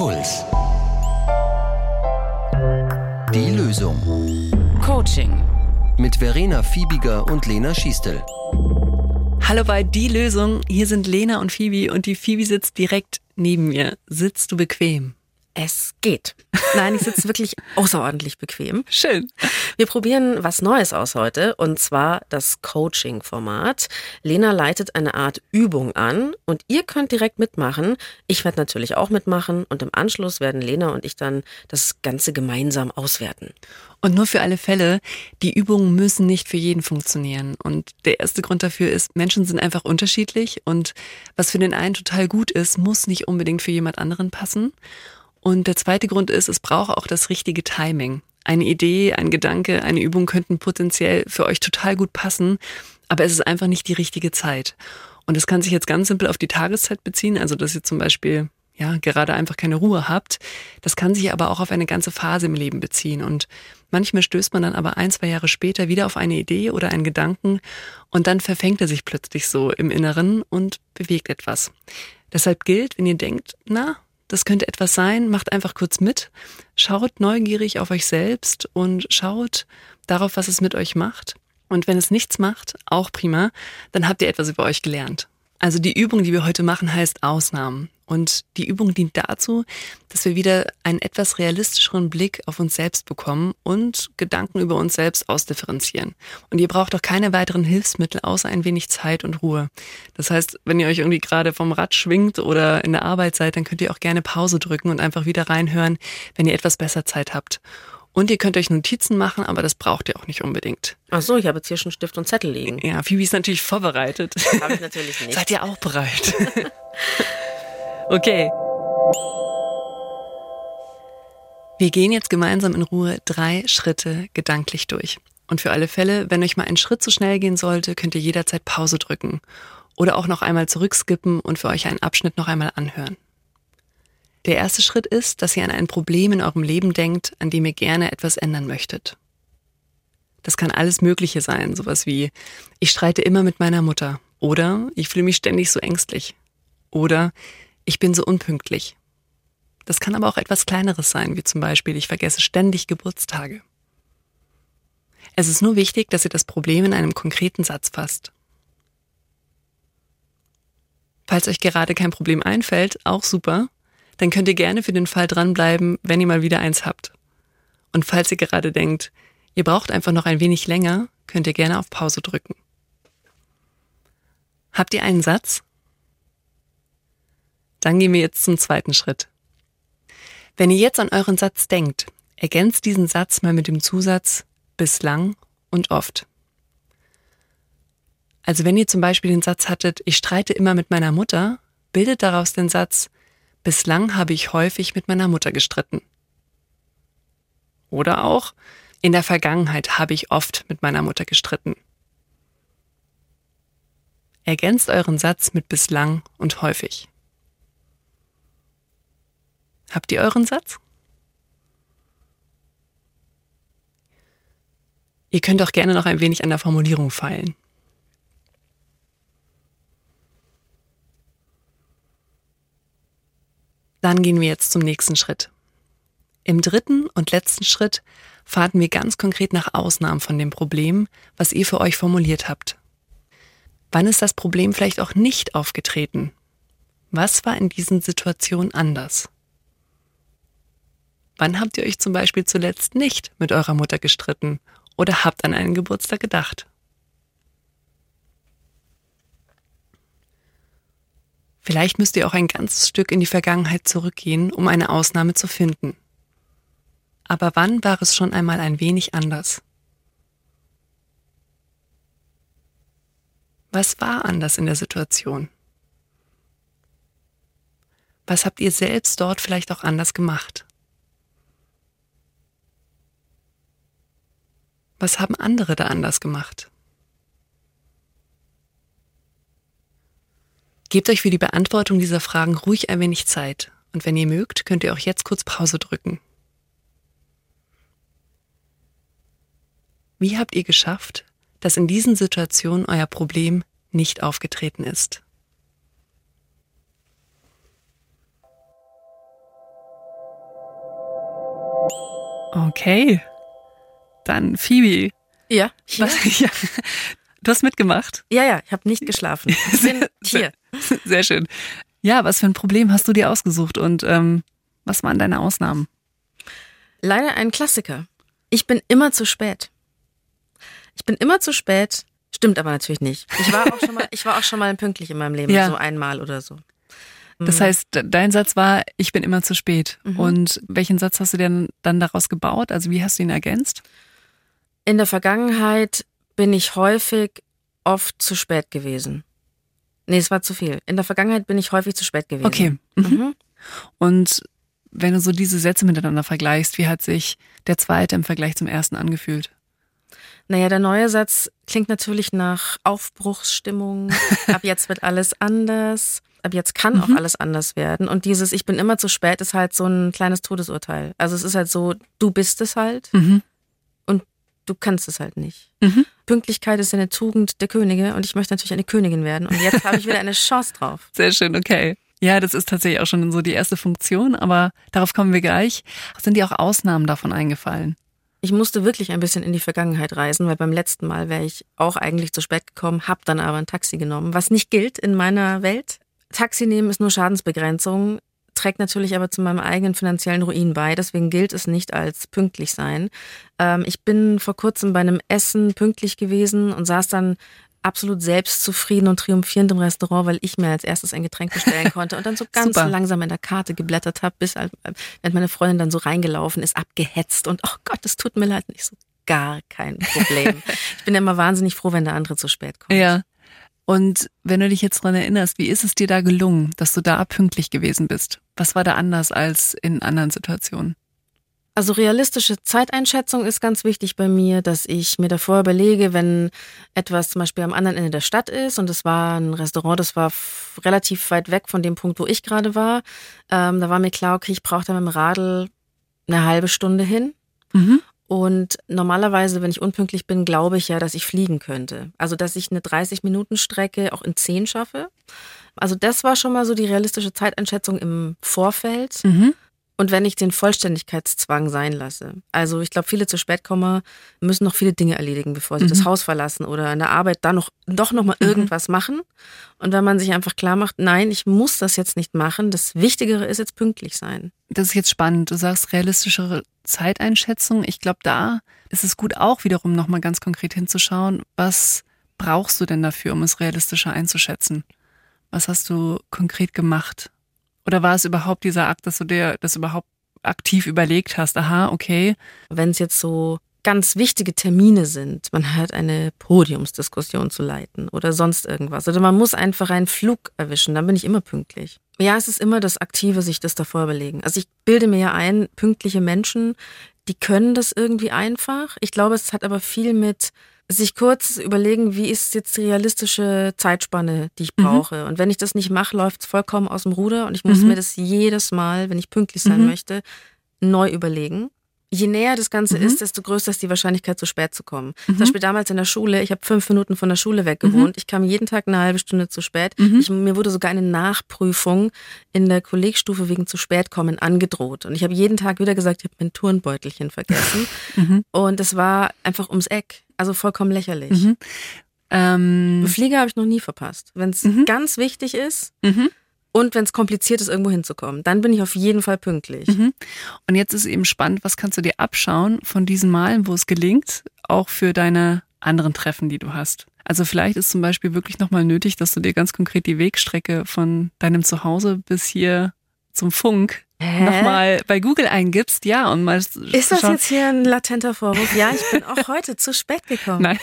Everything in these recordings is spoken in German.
Puls. Die Lösung. Coaching. Mit Verena Fiebiger und Lena Schiestel. Hallo bei Die Lösung. Hier sind Lena und Phoebe und die Phoebe sitzt direkt neben mir. Sitzt du bequem? Es geht. Nein, ich sitze wirklich außerordentlich bequem. Schön. Wir probieren was Neues aus heute und zwar das Coaching-Format. Lena leitet eine Art Übung an und ihr könnt direkt mitmachen. Ich werde natürlich auch mitmachen und im Anschluss werden Lena und ich dann das Ganze gemeinsam auswerten. Und nur für alle Fälle, die Übungen müssen nicht für jeden funktionieren. Und der erste Grund dafür ist, Menschen sind einfach unterschiedlich und was für den einen total gut ist, muss nicht unbedingt für jemand anderen passen. Und der zweite Grund ist, es braucht auch das richtige Timing. Eine Idee, ein Gedanke, eine Übung könnten potenziell für euch total gut passen, aber es ist einfach nicht die richtige Zeit. Und es kann sich jetzt ganz simpel auf die Tageszeit beziehen, also dass ihr zum Beispiel ja gerade einfach keine Ruhe habt. Das kann sich aber auch auf eine ganze Phase im Leben beziehen. Und manchmal stößt man dann aber ein, zwei Jahre später wieder auf eine Idee oder einen Gedanken und dann verfängt er sich plötzlich so im Inneren und bewegt etwas. Deshalb gilt, wenn ihr denkt, na, das könnte etwas sein, macht einfach kurz mit, schaut neugierig auf euch selbst und schaut darauf, was es mit euch macht. Und wenn es nichts macht, auch prima, dann habt ihr etwas über euch gelernt. Also die Übung, die wir heute machen, heißt Ausnahmen. Und die Übung dient dazu, dass wir wieder einen etwas realistischeren Blick auf uns selbst bekommen und Gedanken über uns selbst ausdifferenzieren. Und ihr braucht auch keine weiteren Hilfsmittel außer ein wenig Zeit und Ruhe. Das heißt, wenn ihr euch irgendwie gerade vom Rad schwingt oder in der Arbeit seid, dann könnt ihr auch gerne Pause drücken und einfach wieder reinhören, wenn ihr etwas besser Zeit habt. Und ihr könnt euch Notizen machen, aber das braucht ihr auch nicht unbedingt. Ach so, ich habe jetzt hier schon Stift und Zettel liegen. Ja, Phoebe ist natürlich vorbereitet. Habe ich natürlich nicht. Seid ihr auch bereit? okay. Wir gehen jetzt gemeinsam in Ruhe drei Schritte gedanklich durch. Und für alle Fälle, wenn euch mal ein Schritt zu schnell gehen sollte, könnt ihr jederzeit Pause drücken. Oder auch noch einmal zurückskippen und für euch einen Abschnitt noch einmal anhören. Der erste Schritt ist, dass ihr an ein Problem in eurem Leben denkt, an dem ihr gerne etwas ändern möchtet. Das kann alles Mögliche sein, sowas wie ich streite immer mit meiner Mutter oder ich fühle mich ständig so ängstlich oder ich bin so unpünktlich. Das kann aber auch etwas Kleineres sein, wie zum Beispiel ich vergesse ständig Geburtstage. Es ist nur wichtig, dass ihr das Problem in einem konkreten Satz fasst. Falls euch gerade kein Problem einfällt, auch super, dann könnt ihr gerne für den Fall dranbleiben, wenn ihr mal wieder eins habt. Und falls ihr gerade denkt, ihr braucht einfach noch ein wenig länger, könnt ihr gerne auf Pause drücken. Habt ihr einen Satz? Dann gehen wir jetzt zum zweiten Schritt. Wenn ihr jetzt an euren Satz denkt, ergänzt diesen Satz mal mit dem Zusatz bislang und oft. Also wenn ihr zum Beispiel den Satz hattet, ich streite immer mit meiner Mutter, bildet daraus den Satz, Bislang habe ich häufig mit meiner Mutter gestritten. Oder auch, in der Vergangenheit habe ich oft mit meiner Mutter gestritten. Ergänzt euren Satz mit bislang und häufig. Habt ihr euren Satz? Ihr könnt auch gerne noch ein wenig an der Formulierung feilen. Dann gehen wir jetzt zum nächsten Schritt. Im dritten und letzten Schritt fahrten wir ganz konkret nach Ausnahmen von dem Problem, was ihr für euch formuliert habt. Wann ist das Problem vielleicht auch nicht aufgetreten? Was war in diesen Situationen anders? Wann habt ihr euch zum Beispiel zuletzt nicht mit eurer Mutter gestritten oder habt an einen Geburtstag gedacht? Vielleicht müsst ihr auch ein ganzes Stück in die Vergangenheit zurückgehen, um eine Ausnahme zu finden. Aber wann war es schon einmal ein wenig anders? Was war anders in der Situation? Was habt ihr selbst dort vielleicht auch anders gemacht? Was haben andere da anders gemacht? Gebt euch für die Beantwortung dieser Fragen ruhig ein wenig Zeit und wenn ihr mögt, könnt ihr auch jetzt kurz Pause drücken. Wie habt ihr geschafft, dass in diesen Situationen euer Problem nicht aufgetreten ist? Okay. Dann Phoebe. Ja? Was, ja. Du hast mitgemacht. Ja, ja, ich habe nicht geschlafen. Ich bin hier. Sehr schön. Ja, was für ein Problem hast du dir ausgesucht und ähm, was waren deine Ausnahmen? Leider ein Klassiker. Ich bin immer zu spät. Ich bin immer zu spät. Stimmt aber natürlich nicht. Ich war auch schon mal, ich war auch schon mal pünktlich in meinem Leben, Ja. so einmal oder so. Das Mhm. heißt, de- dein Satz war, ich bin immer zu spät. Mhm. Und welchen Satz hast du denn dann daraus gebaut? Also wie hast du ihn ergänzt? In der Vergangenheit bin ich häufig oft zu spät gewesen. Nee, es war zu viel. In der Vergangenheit bin ich häufig zu spät gewesen. Okay. Mhm. Mhm. Und wenn du so diese Sätze miteinander vergleichst, wie hat sich der zweite im Vergleich zum ersten angefühlt? Naja, der neue Satz klingt natürlich nach Aufbruchsstimmung. Ab jetzt wird alles anders. Ab jetzt kann Mhm. auch alles anders werden. Und dieses Ich bin immer zu spät ist halt so ein kleines Todesurteil. Also es ist halt so, du bist es halt, Mhm. Du kannst es halt nicht. Mhm. Pünktlichkeit ist eine Tugend der Könige und ich möchte natürlich eine Königin werden. Und jetzt habe ich wieder eine Chance drauf. Sehr schön, okay. Ja, das ist tatsächlich auch schon so die erste Funktion, aber darauf kommen wir gleich. Sind dir auch Ausnahmen davon eingefallen? Ich musste wirklich ein bisschen in die Vergangenheit reisen, weil beim letzten Mal wäre ich auch eigentlich zu spät gekommen, hab dann aber ein Taxi genommen, was nicht gilt in meiner Welt. Taxi nehmen ist nur Schadensbegrenzung, trägt natürlich aber zu meinem eigenen finanziellen Ruin bei, deswegen gilt es nicht als pünktlich sein. Ähm, ich bin vor kurzem bei einem Essen pünktlich gewesen und saß dann absolut selbstzufrieden und triumphierend im Restaurant, weil ich mir als erstes ein Getränk bestellen konnte und dann so ganz Super. langsam in der Karte geblättert habe, bis halt, wenn meine Freundin dann so reingelaufen ist, abgehetzt und oh Gott, es tut mir leid, nicht so gar kein Problem. ich bin ja immer wahnsinnig froh, wenn der andere zu spät kommt. Ja. Und wenn du dich jetzt dran erinnerst, wie ist es dir da gelungen, dass du da pünktlich gewesen bist? Was war da anders als in anderen Situationen? Also realistische Zeiteinschätzung ist ganz wichtig bei mir, dass ich mir davor überlege, wenn etwas zum Beispiel am anderen Ende der Stadt ist und es war ein Restaurant, das war relativ weit weg von dem Punkt, wo ich gerade war. Ähm, da war mir klar, okay, ich brauche da mit dem Radl eine halbe Stunde hin. Mhm. Und normalerweise, wenn ich unpünktlich bin, glaube ich ja, dass ich fliegen könnte. Also, dass ich eine 30-Minuten-Strecke auch in 10 schaffe. Also, das war schon mal so die realistische Zeiteinschätzung im Vorfeld. Mhm. Und wenn ich den Vollständigkeitszwang sein lasse. Also ich glaube, viele zu spät kommen, müssen noch viele Dinge erledigen, bevor sie Mhm. das Haus verlassen oder in der Arbeit dann noch, doch noch mal irgendwas machen. Und wenn man sich einfach klar macht, nein, ich muss das jetzt nicht machen, das Wichtigere ist jetzt pünktlich sein. Das ist jetzt spannend. Du sagst realistischere Zeiteinschätzung. Ich glaube, da ist es gut auch wiederum nochmal ganz konkret hinzuschauen, was brauchst du denn dafür, um es realistischer einzuschätzen? Was hast du konkret gemacht? Oder war es überhaupt dieser Akt, dass du dir das überhaupt aktiv überlegt hast? Aha, okay. Wenn es jetzt so ganz wichtige Termine sind, man hat eine Podiumsdiskussion zu leiten oder sonst irgendwas. Oder man muss einfach einen Flug erwischen, dann bin ich immer pünktlich. Ja, es ist immer das Aktive, sich das davor überlegen. Also ich bilde mir ja ein, pünktliche Menschen, die können das irgendwie einfach. Ich glaube, es hat aber viel mit sich kurz überlegen, wie ist jetzt die realistische Zeitspanne, die ich Mhm. brauche. Und wenn ich das nicht mache, läuft es vollkommen aus dem Ruder und ich muss Mhm. mir das jedes Mal, wenn ich pünktlich sein Mhm. möchte, neu überlegen. Je näher das Ganze Mhm. ist, desto größer ist die Wahrscheinlichkeit, zu spät zu kommen. Mhm. Zum Beispiel damals in der Schule, ich habe fünf Minuten von der Schule weg gewohnt. Ich kam jeden Tag eine halbe Stunde zu spät. Mhm. Ich, mir wurde sogar eine Nachprüfung in der Kollegstufe wegen zu spät kommen angedroht. Und ich habe jeden Tag wieder gesagt, ich habe mein Turnbeutelchen vergessen. Mhm. Und es war einfach ums Eck. Also vollkommen lächerlich. Mhm. Ähm, Flieger habe ich noch nie verpasst. Wenn es Mhm. ganz wichtig ist mhm. und wenn es kompliziert ist, irgendwo hinzukommen, dann bin ich auf jeden Fall pünktlich. Mhm. Und jetzt ist eben spannend, was kannst du dir abschauen von diesen Malen, wo es gelingt, auch für deine anderen Treffen, die du hast. Also vielleicht ist zum Beispiel wirklich nochmal nötig, dass du dir ganz konkret die Wegstrecke von deinem Zuhause bis hier zum Funk? Nochmal bei Google eingibst, ja, und mal Ist das jetzt hier ein latenter Vorwurf? Ja, ich bin auch heute zu spät gekommen. Nein.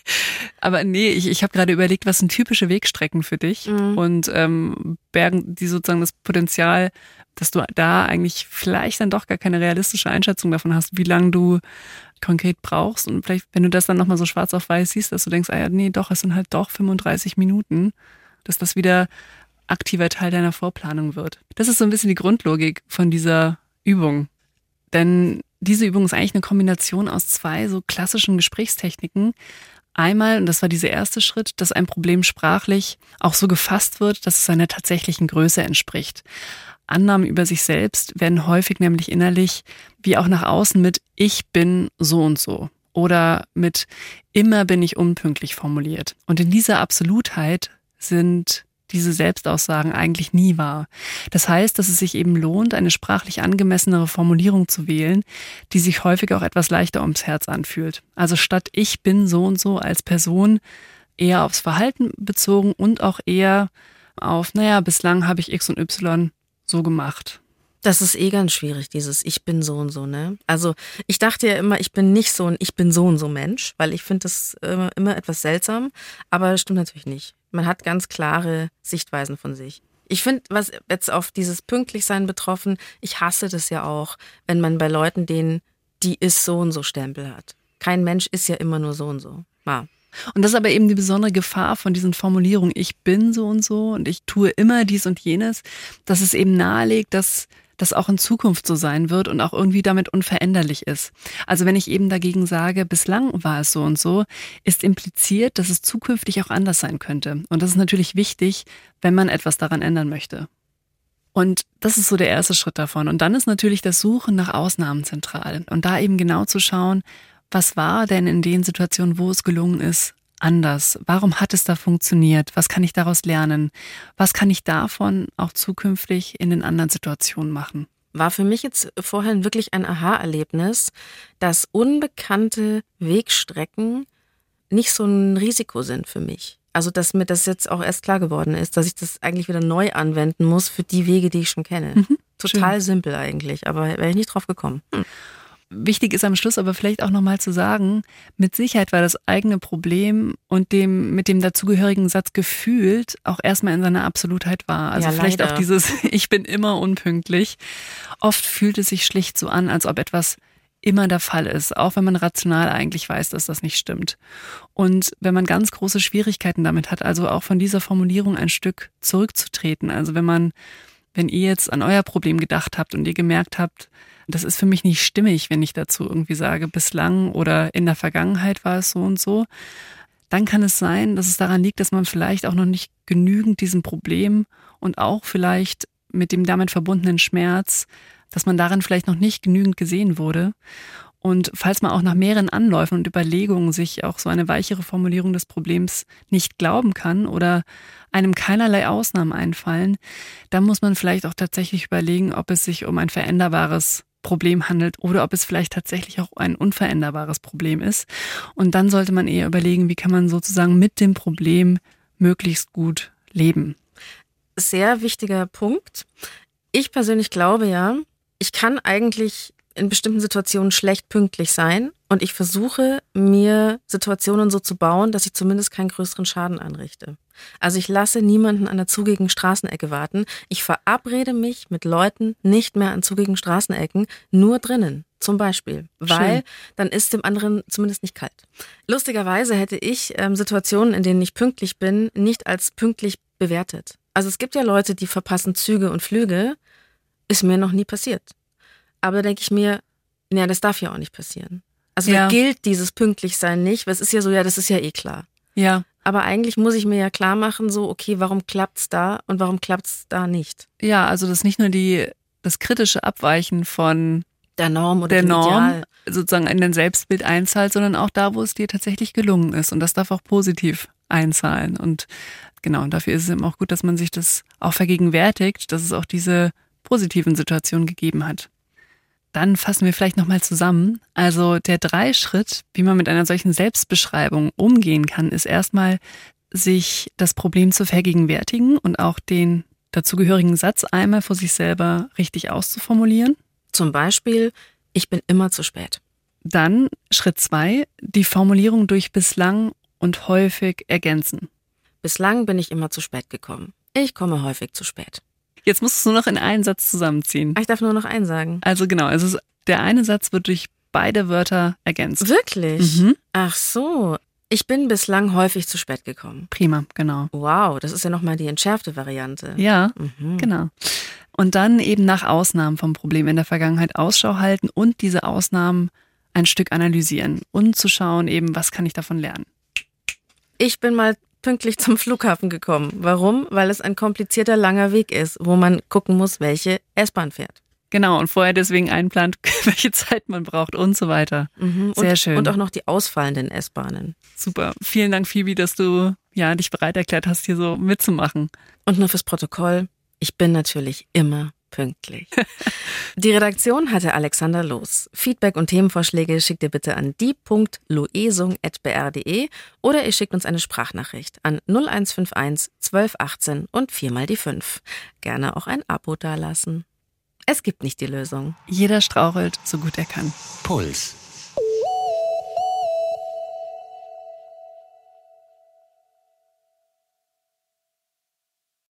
Aber nee, ich, ich habe gerade überlegt, was sind typische Wegstrecken für dich Mhm. und ähm, bergen die sozusagen das Potenzial, dass du da eigentlich vielleicht dann doch gar keine realistische Einschätzung davon hast, wie lange du konkret brauchst und vielleicht, wenn du das dann nochmal so schwarz auf weiß siehst, dass du denkst, ah ja, nee, doch, es sind halt doch 35 Minuten, dass das wieder aktiver Teil deiner Vorplanung wird. Das ist so ein bisschen die Grundlogik von dieser Übung. Denn diese Übung ist eigentlich eine Kombination aus zwei so klassischen Gesprächstechniken. Einmal, und das war dieser erste Schritt, dass ein Problem sprachlich auch so gefasst wird, dass es seiner tatsächlichen Größe entspricht. Annahmen über sich selbst werden häufig nämlich innerlich wie auch nach außen mit Ich bin so und so oder mit Immer bin ich unpünktlich formuliert. Und in dieser Absolutheit sind diese Selbstaussagen eigentlich nie wahr. Das heißt, dass es sich eben lohnt, eine sprachlich angemessenere Formulierung zu wählen, die sich häufig auch etwas leichter ums Herz anfühlt. Also statt ich bin so und so als Person eher aufs Verhalten bezogen und auch eher auf, naja, bislang habe ich X und Y so gemacht. Das ist eh ganz schwierig, dieses Ich bin so und so, ne? Also ich dachte ja immer, ich bin nicht so ein Ich bin so und so Mensch, weil ich finde das immer, immer etwas seltsam, aber das stimmt natürlich nicht. Man hat ganz klare Sichtweisen von sich. Ich finde, was jetzt auf dieses Pünktlichsein betroffen, ich hasse das ja auch, wenn man bei Leuten den, die ist so und so Stempel hat. Kein Mensch ist ja immer nur so und so. Ja. Und das ist aber eben die besondere Gefahr von diesen Formulierungen, ich bin so und so und ich tue immer dies und jenes, dass es eben nahelegt, dass das auch in Zukunft so sein wird und auch irgendwie damit unveränderlich ist. Also wenn ich eben dagegen sage, bislang war es so und so, ist impliziert, dass es zukünftig auch anders sein könnte. Und das ist natürlich wichtig, wenn man etwas daran ändern möchte. Und das ist so der erste Schritt davon. Und dann ist natürlich das Suchen nach Ausnahmen zentral. Und da eben genau zu schauen, was war denn in den Situationen, wo es gelungen ist, anders? Warum hat es da funktioniert? Was kann ich daraus lernen? Was kann ich davon auch zukünftig in den anderen Situationen machen? War für mich jetzt vorhin wirklich ein Aha-Erlebnis, dass unbekannte Wegstrecken nicht so ein Risiko sind für mich. Also, dass mir das jetzt auch erst klar geworden ist, dass ich das eigentlich wieder neu anwenden muss für die Wege, die ich schon kenne. Mhm, Total schön. simpel eigentlich, aber wäre ich nicht drauf gekommen. Hm. Wichtig ist am Schluss aber vielleicht auch nochmal zu sagen, mit Sicherheit war das eigene Problem und dem mit dem dazugehörigen Satz gefühlt auch erstmal in seiner Absolutheit wahr. Also ja, vielleicht leider. auch dieses Ich bin immer unpünktlich. Oft fühlt es sich schlicht so an, als ob etwas immer der Fall ist, auch wenn man rational eigentlich weiß, dass das nicht stimmt. Und wenn man ganz große Schwierigkeiten damit hat, also auch von dieser Formulierung ein Stück zurückzutreten. Also wenn man, wenn ihr jetzt an euer Problem gedacht habt und ihr gemerkt habt, das ist für mich nicht stimmig, wenn ich dazu irgendwie sage, bislang oder in der Vergangenheit war es so und so. Dann kann es sein, dass es daran liegt, dass man vielleicht auch noch nicht genügend diesem Problem und auch vielleicht mit dem damit verbundenen Schmerz, dass man darin vielleicht noch nicht genügend gesehen wurde. Und falls man auch nach mehreren Anläufen und Überlegungen sich auch so eine weichere Formulierung des Problems nicht glauben kann oder einem keinerlei Ausnahmen einfallen, dann muss man vielleicht auch tatsächlich überlegen, ob es sich um ein veränderbares Problem handelt oder ob es vielleicht tatsächlich auch ein unveränderbares Problem ist. Und dann sollte man eher überlegen, wie kann man sozusagen mit dem Problem möglichst gut leben. Sehr wichtiger Punkt. Ich persönlich glaube ja, ich kann eigentlich in bestimmten Situationen schlecht pünktlich sein und ich versuche mir Situationen so zu bauen, dass ich zumindest keinen größeren Schaden anrichte. Also ich lasse niemanden an der zugigen Straßenecke warten. Ich verabrede mich mit Leuten nicht mehr an zugigen Straßenecken, nur drinnen. Zum Beispiel, weil Schön. dann ist dem anderen zumindest nicht kalt. Lustigerweise hätte ich ähm, Situationen, in denen ich pünktlich bin, nicht als pünktlich bewertet. Also es gibt ja Leute, die verpassen Züge und Flüge. Ist mir noch nie passiert. Aber da denke ich mir, naja, das darf ja auch nicht passieren. Also ja. da gilt dieses Pünktlichsein nicht, weil es ist ja so, ja, das ist ja eh klar. Ja. Aber eigentlich muss ich mir ja klar machen, so, okay, warum klappt's da und warum klappt's da nicht? Ja, also das nicht nur die, das kritische Abweichen von der Norm oder der Norm Ideal. sozusagen in dein Selbstbild einzahlt, sondern auch da, wo es dir tatsächlich gelungen ist. Und das darf auch positiv einzahlen. Und genau, und dafür ist es eben auch gut, dass man sich das auch vergegenwärtigt, dass es auch diese positiven Situationen gegeben hat. Dann fassen wir vielleicht nochmal zusammen. Also der Dreischritt, wie man mit einer solchen Selbstbeschreibung umgehen kann, ist erstmal, sich das Problem zu vergegenwärtigen und auch den dazugehörigen Satz einmal vor sich selber richtig auszuformulieren. Zum Beispiel, ich bin immer zu spät. Dann Schritt zwei, die Formulierung durch bislang und häufig ergänzen. Bislang bin ich immer zu spät gekommen. Ich komme häufig zu spät. Jetzt musst du nur noch in einen Satz zusammenziehen. Ah, ich darf nur noch einen sagen. Also genau, also der eine Satz wird durch beide Wörter ergänzt. Wirklich? Mhm. Ach so. Ich bin bislang häufig zu spät gekommen. Prima, genau. Wow, das ist ja nochmal die entschärfte Variante. Ja, mhm. genau. Und dann eben nach Ausnahmen vom Problem in der Vergangenheit Ausschau halten und diese Ausnahmen ein Stück analysieren und zu schauen eben, was kann ich davon lernen. Ich bin mal pünktlich zum Flughafen gekommen. Warum? Weil es ein komplizierter langer Weg ist, wo man gucken muss, welche S-Bahn fährt. Genau, und vorher deswegen einplant, welche Zeit man braucht und so weiter. Mhm. Sehr und, schön. Und auch noch die ausfallenden S-Bahnen. Super. Vielen Dank, Phoebe, dass du ja, dich bereit erklärt hast, hier so mitzumachen. Und nur fürs Protokoll, ich bin natürlich immer pünktlich. Die Redaktion hatte Alexander Los. Feedback und Themenvorschläge schickt ihr bitte an die.loesung.br.de oder ihr schickt uns eine Sprachnachricht an 0151 1218 und viermal die 5. Gerne auch ein Abo dalassen. Es gibt nicht die Lösung. Jeder strauchelt, so gut er kann. Puls.